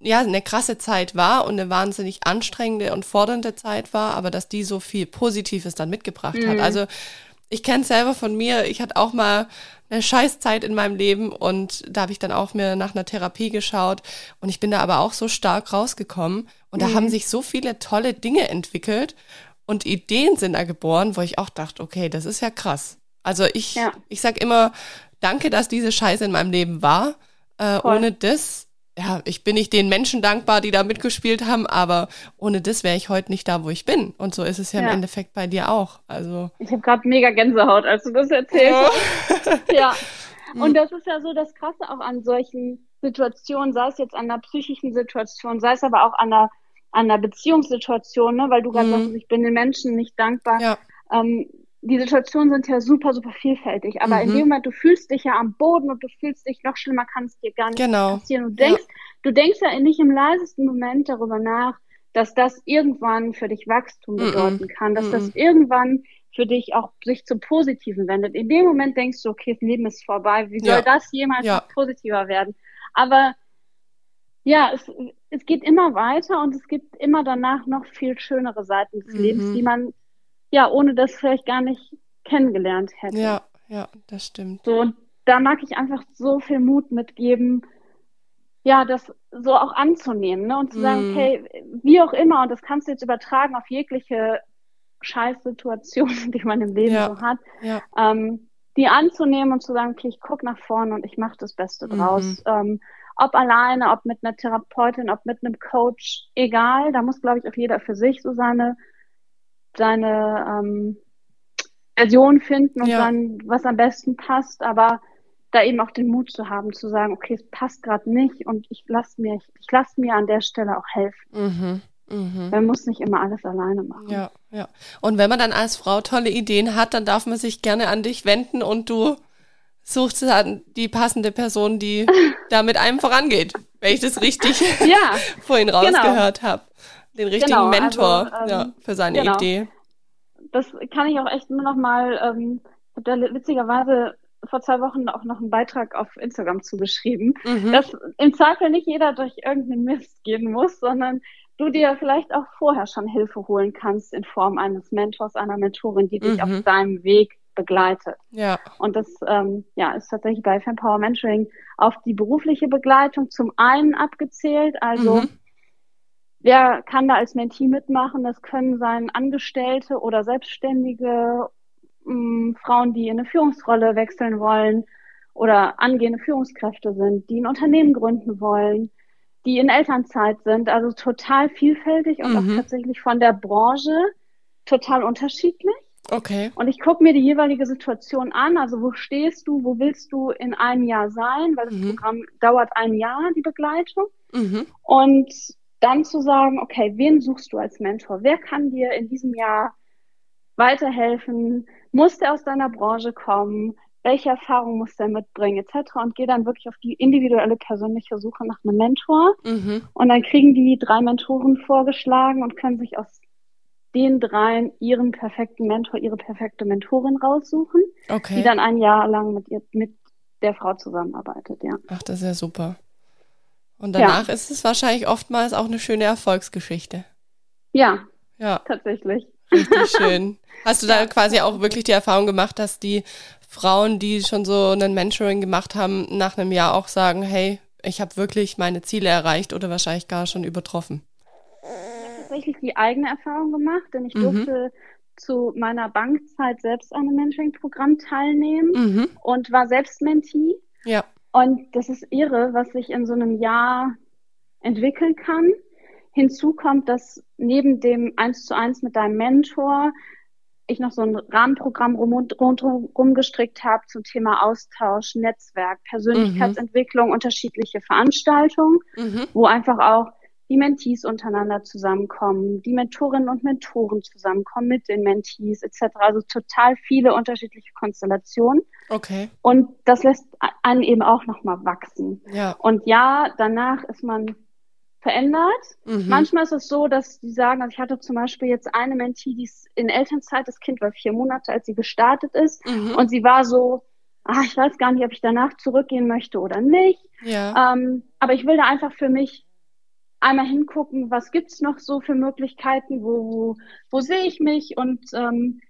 ja eine krasse Zeit war und eine wahnsinnig anstrengende und fordernde Zeit war, aber dass die so viel Positives dann mitgebracht hat. Mhm. Also ich kenne selber von mir, ich hatte auch mal eine Scheißzeit in meinem Leben und da habe ich dann auch mir nach einer Therapie geschaut und ich bin da aber auch so stark rausgekommen und da Mhm. haben sich so viele tolle Dinge entwickelt und Ideen sind da geboren, wo ich auch dachte, okay, das ist ja krass. Also ich, Ja. ich sag immer, danke, dass diese Scheiße in meinem Leben war. Äh, ohne das, ja, ich bin nicht den Menschen dankbar, die da mitgespielt haben, aber ohne das wäre ich heute nicht da, wo ich bin. Und so ist es ja, Ja. im Endeffekt bei dir auch. Also ich habe gerade mega Gänsehaut, als du das erzählt hast. Ja. Und das ist ja so das Krasse auch an solchen Situationen, sei es jetzt an einer psychischen Situation, sei es aber auch an einer, an einer Beziehungssituation, ne? weil du gerade Mhm. sagst, ich bin den Menschen nicht dankbar. ja, Ähm, die Situationen sind ja super, super vielfältig. Aber in Mhm. dem Moment, du fühlst dich ja am Boden und du fühlst dich noch schlimmer, kann es dir gar nicht Genau. passieren. Du denkst, du denkst ja nicht im leisesten Moment darüber nach, dass das irgendwann für dich Wachstum Mhm. bedeuten kann, dass das Mhm. irgendwann für dich auch sich zum Positiven wendet. In dem Moment denkst du, okay, das Leben ist vorbei. Wie soll Ja. das jemals Ja. positiver werden? Aber ja, es, es geht immer weiter und es gibt immer danach noch viel schönere Seiten des Mhm. Lebens, die man ja ohne das vielleicht gar nicht kennengelernt hätte. ja, ja, das stimmt. So, und da mag ich einfach so viel Mut mitgeben, ja, das so auch anzunehmen, ne? Und zu sagen, Mhm. okay, wie auch immer, und das kannst du jetzt übertragen auf jegliche Scheißsituationen, die man im Leben Ja. so hat, Ja, ähm, die anzunehmen und zu sagen, okay, ich guck nach vorne und ich mache das Beste Mhm. draus. Ähm, ob alleine, ob mit einer Therapeutin, ob mit einem Coach, egal, da muss, glaube ich, auch jeder für sich so seine, seine ähm, Version finden und Ja. dann, was am besten passt, aber da eben auch den Mut zu haben, zu sagen, okay, es passt gerade nicht und ich lasse mir, ich, ich lasse mir an der Stelle auch helfen. mhm. Mhm. Man muss nicht immer alles alleine machen. Ja, ja. Und wenn man dann als Frau tolle Ideen hat, dann darf man sich gerne an dich wenden und du suchst dann die passende Person, die da mit einem vorangeht, wenn ich das richtig Ja, vorhin rausgehört habe. Den richtigen Genau, Mentor also, ähm, ja, für seine genau. Idee. Das kann ich auch echt nur noch mal, ähm, ich habe da witzigerweise vor zwei Wochen auch noch einen Beitrag auf Instagram zugeschrieben, Mhm. dass im Zweifel nicht jeder durch irgendeinen Mist gehen muss, sondern du dir vielleicht auch vorher schon Hilfe holen kannst in Form eines Mentors, einer Mentorin, die dich Mhm. auf deinem Weg begleitet. Ja. Und das ähm, ja, ist tatsächlich bei Fempower Mentoring auf die berufliche Begleitung zum einen abgezählt. Also Mhm. Wer kann da als Mentee mitmachen? Das können sein Angestellte oder Selbstständige, mh, Frauen, die in eine Führungsrolle wechseln wollen oder angehende Führungskräfte sind, die ein Unternehmen gründen wollen, die in Elternzeit sind. Also total vielfältig und Mhm. auch tatsächlich von der Branche total unterschiedlich. Okay. Und ich gucke mir die jeweilige Situation an. Also wo stehst du, wo willst du in einem Jahr sein? Weil das Mhm. Programm dauert ein Jahr, die Begleitung. Mhm. Und dann zu sagen, okay, wen suchst du als Mentor? Wer kann dir in diesem Jahr weiterhelfen? Muss der aus deiner Branche kommen? Welche Erfahrung muss der mitbringen, etc. Und geh dann wirklich auf die individuelle persönliche Suche nach einem Mentor. Mhm. Und dann kriegen die drei Mentoren vorgeschlagen und können sich aus den dreien ihren perfekten Mentor, ihre perfekte Mentorin raussuchen, die Okay. dann ein Jahr lang mit ihr, mit der Frau zusammenarbeitet, ja. Ach, das ist ja super. Und Ja. danach ist es wahrscheinlich oftmals auch eine schöne Erfolgsgeschichte. Ja, Ja, tatsächlich. richtig schön. Hast du da quasi auch wirklich die Erfahrung gemacht, dass die Frauen, die schon so einen Mentoring gemacht haben, nach einem Jahr auch sagen, hey, ich habe wirklich meine Ziele erreicht oder wahrscheinlich gar schon übertroffen? tatsächlich die eigene Erfahrung gemacht, denn ich Mhm. durfte zu meiner Bankzeit selbst an einem Mentoring-Programm teilnehmen Mhm. und war selbst Mentee. Ja. Und das ist irre, was sich in so einem Jahr entwickeln kann. Hinzu kommt, dass neben dem eins zu eins mit deinem Mentor ich noch so ein Rahmenprogramm rum, rundherum gestrickt habe zum Thema Austausch, Netzwerk, Persönlichkeitsentwicklung, unterschiedliche Veranstaltungen, Mhm. wo einfach auch die Mentees untereinander zusammenkommen, die Mentorinnen und Mentoren zusammenkommen mit den Mentees etc. Also total viele unterschiedliche Konstellationen. Okay. Und das lässt einen eben auch nochmal wachsen. Ja. Und ja, danach ist man verändert. Mhm. Manchmal ist es so, dass die sagen, also ich hatte zum Beispiel jetzt eine Mentee, die ist in Elternzeit, das Kind war vier Monate, als sie gestartet ist. Mhm. Und sie war so, ah, ich weiß gar nicht, ob ich danach zurückgehen möchte oder nicht. Ja. Ähm, aber ich will da einfach für mich einmal hingucken, was gibt's noch so für Möglichkeiten, wo, wo, wo sehe ich mich und ähm,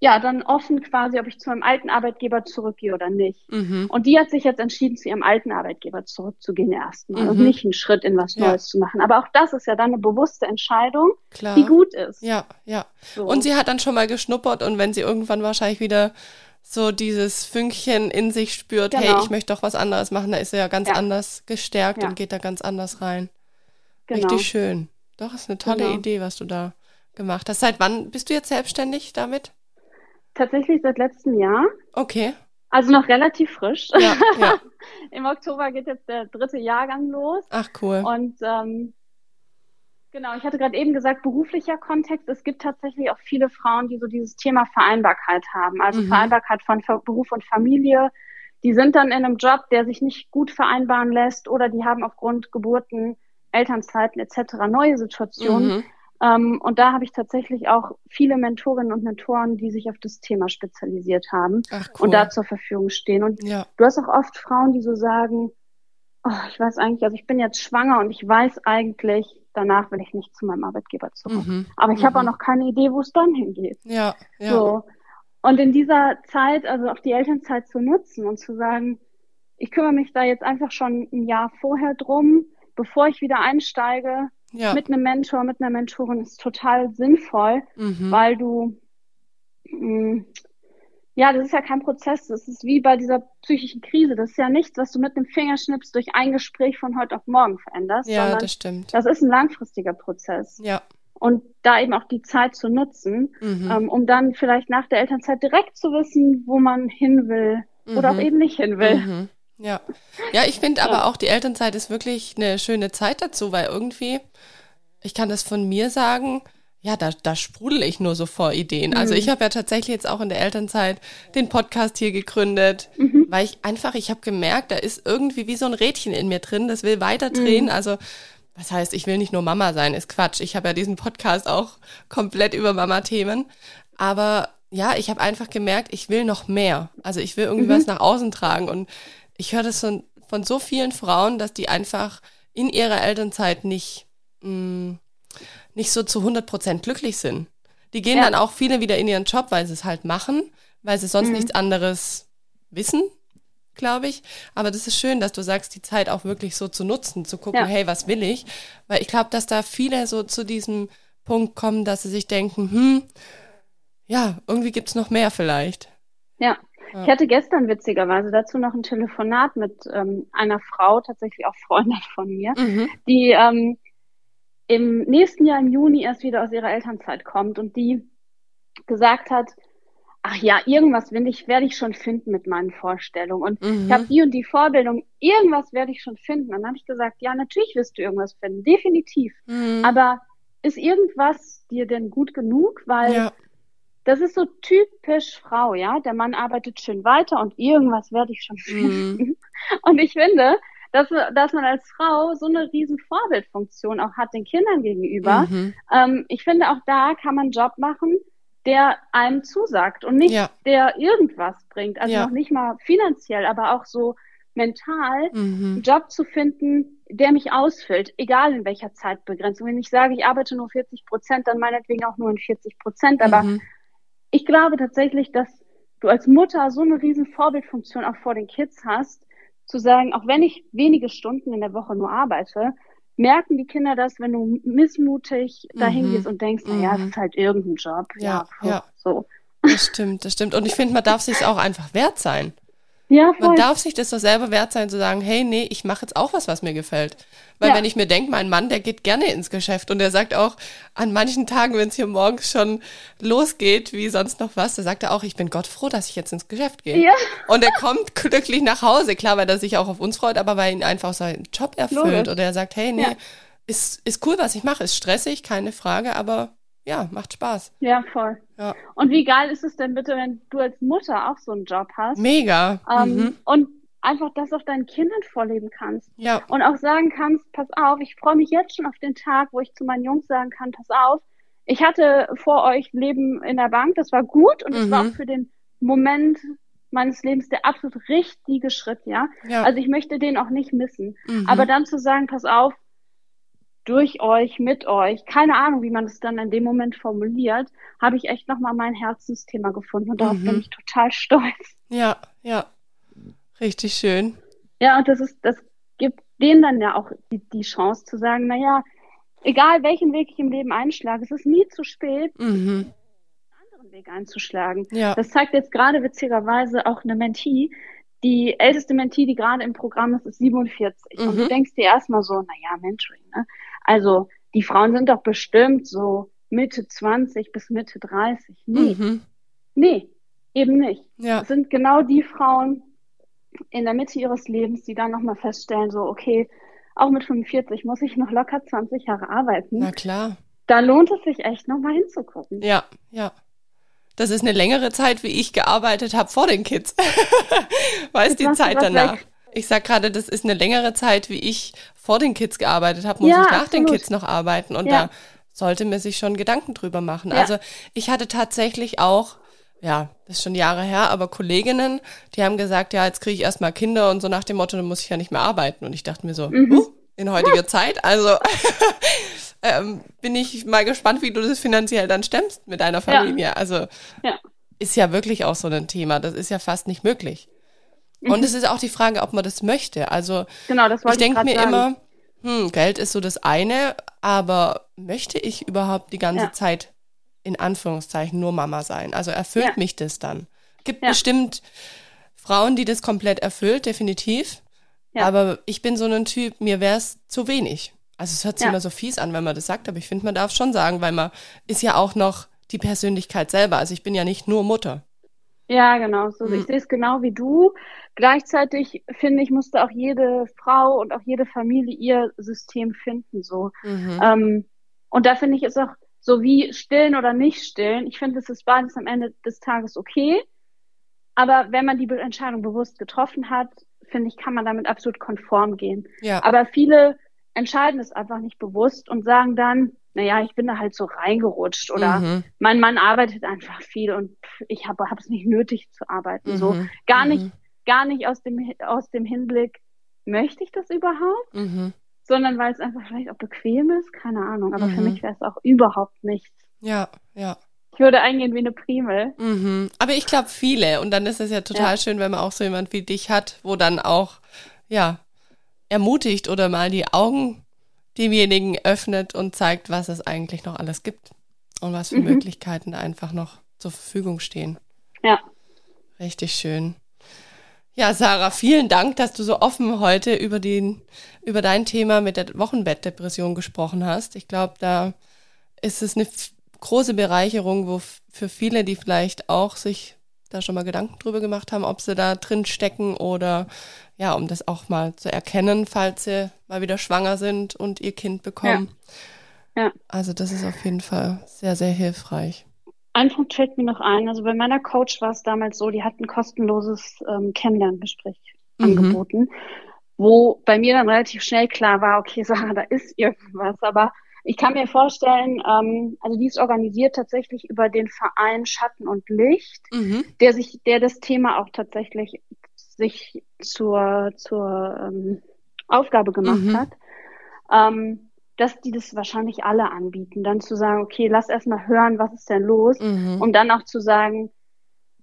ja, dann offen quasi, ob ich zu meinem alten Arbeitgeber zurückgehe oder nicht. Mhm. Und die hat sich jetzt entschieden, zu ihrem alten Arbeitgeber zurückzugehen erstmal und Mhm. nicht einen Schritt in was Ja. Neues zu machen. Aber auch das ist ja dann eine bewusste Entscheidung, Klar. die gut ist. Ja, ja. So. Und sie hat dann schon mal geschnuppert und wenn sie irgendwann wahrscheinlich wieder so dieses Fünkchen in sich spürt, hey, Genau. ich möchte doch was anderes machen, da ist sie ja ganz Ja. anders gestärkt Ja. und geht da ganz anders rein. Genau. Richtig schön. Doch, ist eine tolle Genau. Idee, was du da gemacht hast. Seit wann bist du jetzt selbstständig damit? Tatsächlich seit letztem Jahr. Okay. Also noch relativ frisch. Ja, ja. Im Oktober geht jetzt der dritte Jahrgang los. Ach, cool. Und ähm, genau, ich hatte gerade eben gesagt, beruflicher Kontext. Es gibt tatsächlich auch viele Frauen, die so dieses Thema Vereinbarkeit haben. Also Mhm. Vereinbarkeit von Ver Beruf und Familie. Die sind dann in einem Job, der sich nicht gut vereinbaren lässt oder die haben aufgrund Geburten, Elternzeiten etc. neue Situationen. Mhm. Ähm, und da habe ich tatsächlich auch viele Mentorinnen und Mentoren, die sich auf das Thema spezialisiert haben Ach, cool. und da zur Verfügung stehen. Und ja. Du hast auch oft Frauen, die so sagen, oh, ich weiß eigentlich, also ich bin jetzt schwanger und ich weiß eigentlich, danach will ich nicht zu meinem Arbeitgeber zurück. Mhm. Aber ich habe auch Mhm. noch keine Idee, wo es dann hingeht. Ja, ja. So. Und in dieser Zeit, also auch die Elternzeit zu nutzen und zu sagen, ich kümmere mich da jetzt einfach schon ein Jahr vorher drum, bevor ich wieder einsteige, ja. mit einem Mentor, mit einer Mentorin, ist total sinnvoll, mhm. weil du, mh, ja, das ist ja kein Prozess. Das ist wie bei dieser psychischen Krise. Das ist ja nichts, was du mit einem Fingerschnips durch ein Gespräch von heute auf morgen veränderst, ja, sondern das stimmt. das ist ein langfristiger Prozess. Ja. Und da eben auch die Zeit zu nutzen, Mhm. ähm, um dann vielleicht nach der Elternzeit direkt zu wissen, wo man hin will oder Mhm. auch eben nicht hin will. Mhm. Ja. Ja, ich finde aber auch die Elternzeit ist wirklich eine schöne Zeit dazu, weil irgendwie, ich kann das von mir sagen, ja, da, da sprudel ich nur so vor Ideen. Also Mhm. ich habe ja tatsächlich jetzt auch in der Elternzeit den Podcast hier gegründet, Mhm. weil ich einfach, ich habe gemerkt, da ist irgendwie wie so ein Rädchen in mir drin, das will weiter drehen. Mhm. Also was heißt, ich will nicht nur Mama sein, ist Quatsch. Ich habe ja diesen Podcast auch komplett über Mama-Themen. Aber ja, ich habe einfach gemerkt, ich will noch mehr. Also ich will irgendwie mhm. was nach außen tragen. Und ich höre das von, von so vielen Frauen, dass die einfach in ihrer Elternzeit nicht, mh, mm, nicht so zu 100 Prozent glücklich sind. Die gehen ja. dann auch viele wieder in ihren Job, weil sie es halt machen, weil sie sonst mhm. nichts anderes wissen, glaube ich. Aber das ist schön, dass du sagst, die Zeit auch wirklich so zu nutzen, zu gucken, ja. hey, was will ich? Weil ich glaube, dass da viele so zu diesem Punkt kommen, dass sie sich denken, hm, ja, irgendwie gibt es noch mehr vielleicht. Ja. Ja. Ich hatte gestern witzigerweise dazu noch ein Telefonat mit ähm, einer Frau, tatsächlich auch Freundin von mir, mhm. die ähm, im nächsten Jahr im Juni erst wieder aus ihrer Elternzeit kommt und die gesagt hat, ach ja, irgendwas will ich, werde ich schon finden mit meinen Vorstellungen. Und mhm. ich habe die und die Vorbildung, irgendwas werde ich schon finden. Und dann habe ich gesagt, ja, natürlich wirst du irgendwas finden, definitiv. Mhm. Aber ist irgendwas dir denn gut genug? Weil ja. Das ist so typisch Frau, ja. Der Mann arbeitet schön weiter und irgendwas werde ich schon mhm. finden. Mhm. Und ich finde, dass, dass man als Frau so eine riesen Vorbildfunktion auch hat den Kindern gegenüber. Mhm. Ähm, ich finde, auch da kann man einen Job machen, der einem zusagt und nicht ja. der irgendwas bringt. Also ja. noch nicht mal finanziell, aber auch so mental mhm. einen Job zu finden, der mich ausfüllt, egal in welcher Zeitbegrenzung. Wenn ich sage, ich arbeite nur 40 Prozent, dann meinetwegen auch nur in 40 Prozent. Aber mhm. Ich glaube tatsächlich, dass du als Mutter so eine riesen Vorbildfunktion auch vor den Kids hast, zu sagen, auch wenn ich wenige Stunden in der Woche nur arbeite, merken die Kinder das, wenn du missmutig dahin mhm. gehst und denkst, naja, mhm. das ist halt irgendein Job. Ja, ja. ja. So. Das stimmt, das stimmt. Und ich finde, man darf sich auch einfach wert sein. Ja, voll. Man darf sich das doch selber wert sein, zu sagen, hey, nee, ich mache jetzt auch was, was mir gefällt. Weil ja. wenn ich mir denke, mein Mann, der geht gerne ins Geschäft und der sagt auch, an manchen Tagen, wenn es hier morgens schon losgeht, wie sonst noch was, da sagt er auch, ich bin Gott froh, dass ich jetzt ins Geschäft gehe. Ja. Und er kommt glücklich nach Hause, klar, weil er sich auch auf uns freut, aber weil ihn einfach seinen Job erfüllt. Logisch. Oder er sagt, hey, nee, ja. ist, ist cool, was ich mache, ist stressig, keine Frage, aber ja, macht Spaß. Ja, voll. Ja. Und wie geil ist es denn bitte, wenn du als Mutter auch so einen Job hast? Mega. Ähm, mhm. Und einfach das auch deinen Kindern vorleben kannst. Ja. Und auch sagen kannst, pass auf, ich freue mich jetzt schon auf den Tag, wo ich zu meinen Jungs sagen kann, pass auf, ich hatte vor euch Leben in der Bank, das war gut und es mhm. war auch für den Moment meines Lebens der absolut richtige Schritt, ja. ja. Also ich möchte den auch nicht missen. Mhm. Aber dann zu sagen, pass auf, durch euch, mit euch, keine Ahnung, wie man es dann in dem Moment formuliert, habe ich echt nochmal mein Herzensthema gefunden und darauf mhm. bin ich total stolz. Ja, ja. Richtig schön. Ja, und das ist, das gibt denen dann ja auch die, die Chance zu sagen, naja, egal welchen Weg ich im Leben einschlage, es ist nie zu spät, mhm. einen anderen Weg einzuschlagen. Ja. Das zeigt jetzt gerade witzigerweise auch eine Mentee, die älteste Mentee, die gerade im Programm ist, ist 47. Mhm. Und du mhm. denkst dir erstmal so, naja, Mentoring, ne? Also die Frauen sind doch bestimmt so Mitte 20 bis Mitte 30. Nee. Mhm. Nee, eben nicht. Ja. Das sind genau die Frauen in der Mitte ihres Lebens, die dann nochmal feststellen, so, okay, auch mit 45 muss ich noch locker 20 Jahre arbeiten. Na klar. Da lohnt es sich echt nochmal hinzugucken. Ja, ja. Das ist eine längere Zeit, wie ich gearbeitet habe vor den Kids. weißt die Zeit danach. Weg. Ich sag gerade, das ist eine längere Zeit, wie ich vor den Kids gearbeitet habe, muss ja, ich nach absolut. den Kids noch arbeiten. Und ja. da sollte man sich schon Gedanken drüber machen. Ja. Also ich hatte tatsächlich auch, ja, das ist schon Jahre her, aber Kolleginnen, die haben gesagt, ja, jetzt kriege ich erstmal Kinder und so nach dem Motto, dann muss ich ja nicht mehr arbeiten. Und ich dachte mir so, mhm. uh, in heutiger Zeit, also ähm, bin ich mal gespannt, wie du das finanziell dann stemmst mit deiner Familie. Also ist ja wirklich auch so ein Thema. Das ist ja fast nicht möglich. Und es ist auch die Frage, ob man das möchte. Also genau, das ich denke mir sagen. immer, hm, Geld ist so das eine, aber möchte ich überhaupt die ganze ja. Zeit in Anführungszeichen nur Mama sein? Also erfüllt ja. mich das dann? Gibt ja. bestimmt Frauen, die das komplett erfüllt, definitiv. Aber ich bin so ein Typ, mir wäre es zu wenig. Also es hört sich immer so fies an, wenn man das sagt, aber ich finde, man darf schon sagen, weil man ist ja auch noch die Persönlichkeit selber. Also ich bin ja nicht nur Mutter. Ja, genau. So, mhm. Ich sehe es genau wie du. Gleichzeitig finde ich, musste auch jede Frau und auch jede Familie ihr System finden. So. Mhm. Ähm, und da finde ich es auch so wie stillen oder nicht stillen. Ich finde, es ist beides am Ende des Tages okay. Aber wenn man die Entscheidung bewusst getroffen hat, finde ich, kann man damit absolut konform gehen. Ja. Aber viele entscheiden es einfach nicht bewusst und sagen dann, naja, ich bin da halt so reingerutscht oder Mhm. mein Mann arbeitet einfach viel und ich habe es nicht nötig zu arbeiten. So Mhm. gar Mhm. nicht, gar nicht aus dem, aus dem Hinblick, möchte ich das überhaupt, Mhm. sondern weil es einfach vielleicht auch bequem ist, keine Ahnung. Aber für Mhm. mich wäre es auch überhaupt nichts. Ja, ja. Ich würde eingehen wie eine Primel. Mhm. Aber ich glaube viele. Und dann ist es ja total Ja. schön, wenn man auch so jemand wie dich hat, wo dann auch, ja, ermutigt oder mal die Augen demjenigen öffnet und zeigt, was es eigentlich noch alles gibt und was für Mhm. Möglichkeiten einfach noch zur Verfügung stehen. Ja. Richtig schön. Ja, Sarah, vielen Dank, dass du so offen heute über, den, über dein Thema mit der Wochenbettdepression gesprochen hast. Ich glaube, da ist es eine große Bereicherung, wo für viele, die vielleicht auch sich da schon mal Gedanken drüber gemacht haben, ob sie da drin stecken oder ja, um das auch mal zu erkennen, falls sie mal wieder schwanger sind und ihr Kind bekommen. Ja. Also das ist auf jeden Fall sehr, sehr hilfreich. Ein Punkt fällt mir noch ein. Also bei meiner Coach war es damals so, die hat ein kostenloses ähm, Kennenlerngespräch Mhm. angeboten, wo bei mir dann relativ schnell klar war, okay, Sarah, da ist irgendwas. Aber ich kann mir vorstellen, ähm, also die ist organisiert tatsächlich über den Verein Schatten und Licht, Mhm. der sich, der das Thema auch tatsächlich sich zur, zur ähm, Aufgabe gemacht Mhm. hat. Ähm, dass die das wahrscheinlich alle anbieten, dann zu sagen, okay, lass erstmal hören, was ist denn los, Mhm. um dann auch zu sagen,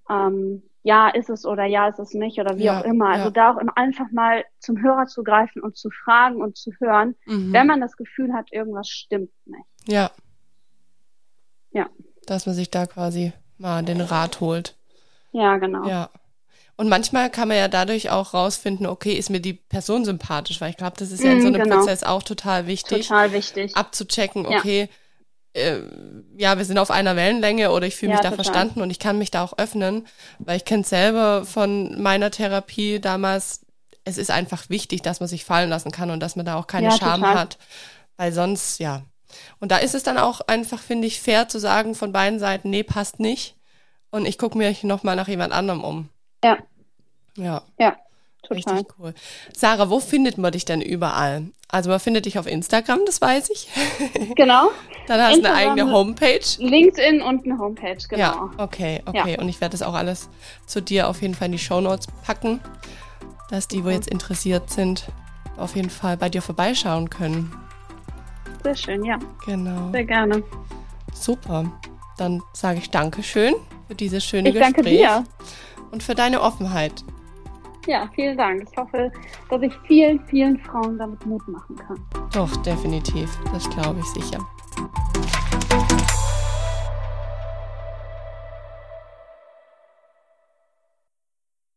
ähm, ja, ist es oder ja, ist es nicht oder wie Ja, auch immer. Also ja. da auch einfach mal zum Hörer zu greifen und zu fragen und zu hören, Mhm. wenn man das Gefühl hat, irgendwas stimmt nicht. Ja. Ja. Dass man sich da quasi mal den Rat holt. Ja, genau. Ja. Und manchmal kann man ja dadurch auch rausfinden, okay, ist mir die Person sympathisch, weil ich glaube, das ist ja in Mm, so einem genau. Prozess auch total wichtig, Total wichtig. abzuchecken, Ja. okay, äh, ja, wir sind auf einer Wellenlänge oder ich fühle Ja, mich da total. verstanden und ich kann mich da auch öffnen, weil ich kenne selber von meiner Therapie damals, es ist einfach wichtig, dass man sich fallen lassen kann und dass man da auch keine Ja, Scham total. hat, weil sonst, ja. Und da ist es dann auch einfach, finde ich, fair zu sagen von beiden Seiten, nee, passt nicht und ich gucke mir nochmal nach jemand anderem um. Ja, Ja, ja, total. richtig cool. Sarah, wo findet man dich denn überall? Also man findet dich auf Instagram, das weiß ich. Genau. Dann hast du eine eigene Homepage. LinkedIn und eine Homepage, genau. Ja, okay, okay. Und ich werde das auch alles zu dir auf jeden Fall in die Shownotes packen, dass die, wo jetzt interessiert sind, auf jeden Fall bei dir vorbeischauen können. Sehr schön, ja. Genau. Sehr gerne. Super. Dann sage ich Dankeschön für dieses schöne Ich danke Gespräch dir. Und für deine Offenheit. Ja, vielen Dank. Ich hoffe, dass ich vielen, vielen Frauen damit Mut machen kann. Doch, definitiv. Das glaube ich sicher.